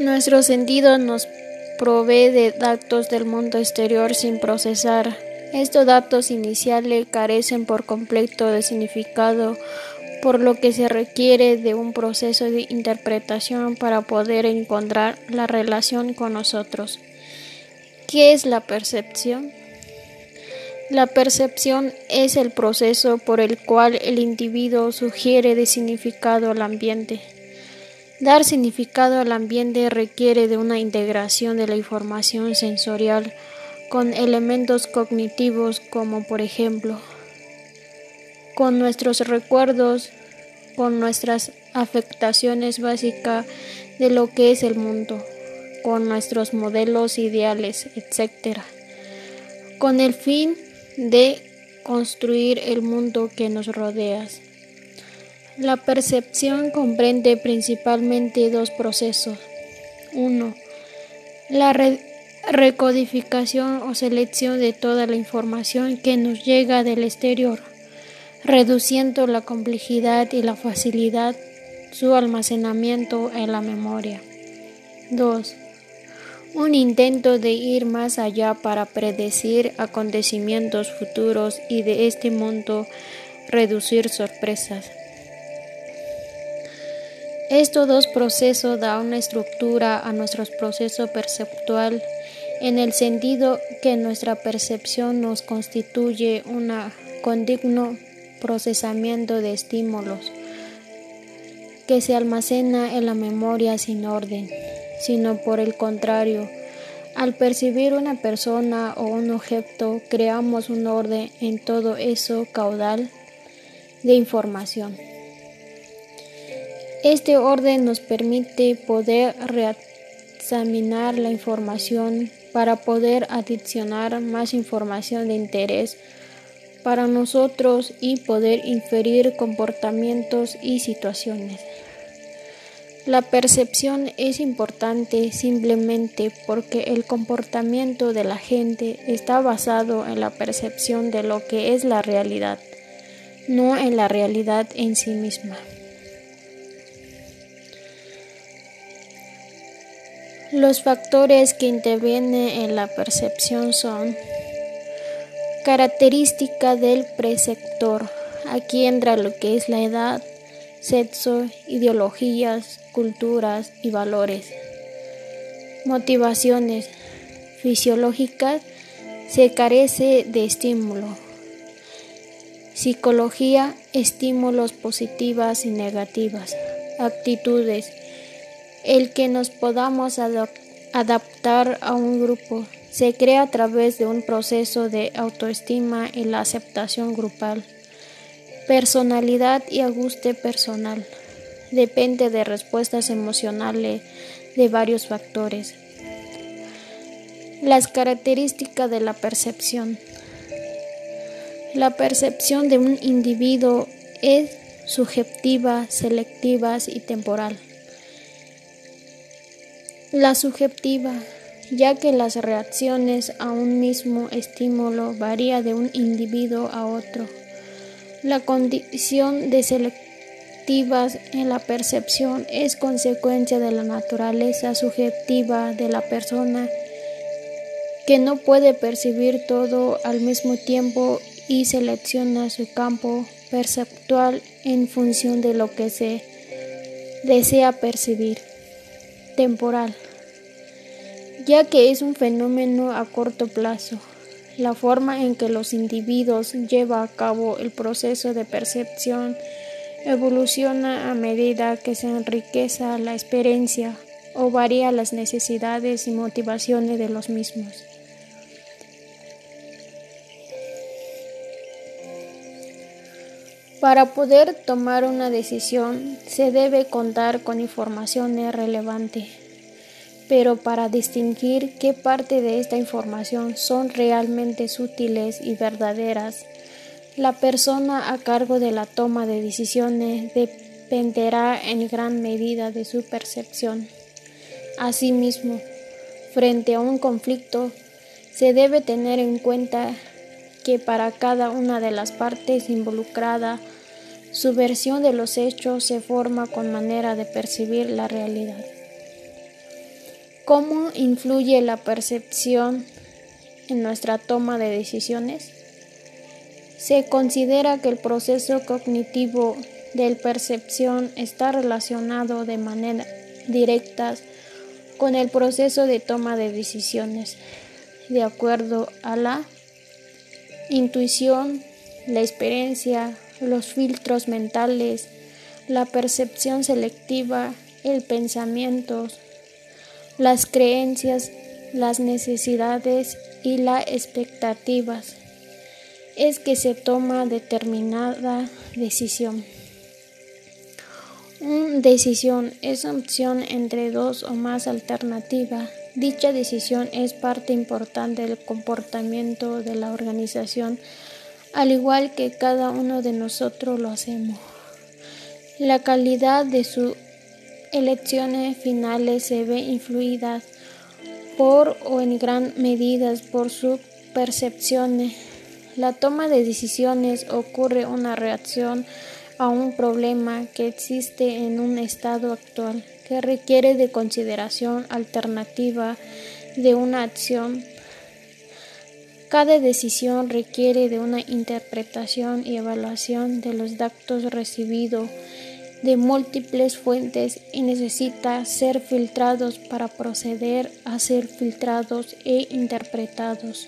Nuestro sentido nos provee de datos del mundo exterior sin procesar. Estos datos iniciales carecen por completo de significado, por lo que se requiere de un proceso de interpretación para poder encontrar la relación con nosotros. ¿Qué es la percepción? La percepción es el proceso por el cual el individuo sugiere de significado al ambiente. Dar significado al ambiente requiere de una integración de la información sensorial con elementos cognitivos como por ejemplo con nuestros recuerdos, con nuestras afectaciones básicas de lo que es el mundo, con nuestros modelos ideales, etc. Con el fin de construir el mundo que nos rodea. La percepción comprende principalmente dos procesos. Uno, la recodificación o selección de toda la información que nos llega del exterior, reduciendo la complejidad y la facilidad su almacenamiento en la memoria. 2. Un intento de ir más allá para predecir acontecimientos futuros y de este modo reducir sorpresas. Estos dos procesos dan una estructura a nuestro proceso perceptual en el sentido que nuestra percepción nos constituye un continuo procesamiento de estímulos que se almacena en la memoria sin orden, sino por el contrario, al percibir una persona o un objeto, creamos un orden en todo eso caudal de información. Este orden nos permite poder reexaminar la información para poder adicionar más información de interés para nosotros y poder inferir comportamientos y situaciones. La percepción es importante simplemente porque el comportamiento de la gente está basado en la percepción de lo que es la realidad, no en la realidad en sí misma. Los factores que intervienen en la percepción son característica del preceptor. Aquí entra lo que es la edad, sexo, ideologías, culturas y valores. Motivaciones fisiológicas se carece de estímulo. Psicología, estímulos positivas y negativas. Actitudes el que nos podamos adaptar a un grupo se crea a través de un proceso de autoestima y la aceptación grupal. Personalidad y ajuste personal. Depende de respuestas emocionales de varios factores. Las características de la percepción. La percepción de un individuo es subjetiva, selectiva y temporal. La subjetiva, ya que las reacciones a un mismo estímulo varía de un individuo a otro. La condición de selectivas en la percepción es consecuencia de la naturaleza subjetiva de la persona que no puede percibir todo al mismo tiempo y selecciona su campo perceptual en función de lo que se desea percibir temporal, ya que es un fenómeno a corto plazo. La forma en que los individuos llevan a cabo el proceso de percepción evoluciona a medida que se enriquece la experiencia o varía las necesidades y motivaciones de los mismos. Para poder tomar una decisión se debe contar con información relevante, pero para distinguir qué parte de esta información son realmente útiles y verdaderas, la persona a cargo de la toma de decisiones dependerá en gran medida de su percepción. Asimismo, frente a un conflicto, se debe tener en cuenta que para cada una de las partes involucradas su versión de los hechos se forma con manera de percibir la realidad. ¿Cómo influye la percepción en nuestra toma de decisiones? Se considera que el proceso cognitivo de percepción está relacionado de manera directa con el proceso de toma de decisiones, de acuerdo a la intuición, la experiencia, los filtros mentales, la percepción selectiva, el pensamiento, las creencias, las necesidades y las expectativas es que se toma determinada decisión. Una decisión es opción entre dos o más alternativas. Dicha decisión es parte importante del comportamiento de la organización, al igual que cada uno de nosotros lo hacemos. La calidad de sus elecciones finales se ve influida por o en gran medida por sus percepciones. La toma de decisiones ocurre una reacción a un problema que existe en un estado actual, que requiere de consideración alternativa de una acción. Cada decisión requiere de una interpretación y evaluación de los datos recibidos de múltiples fuentes y necesita ser filtrados para proceder a ser filtrados e interpretados.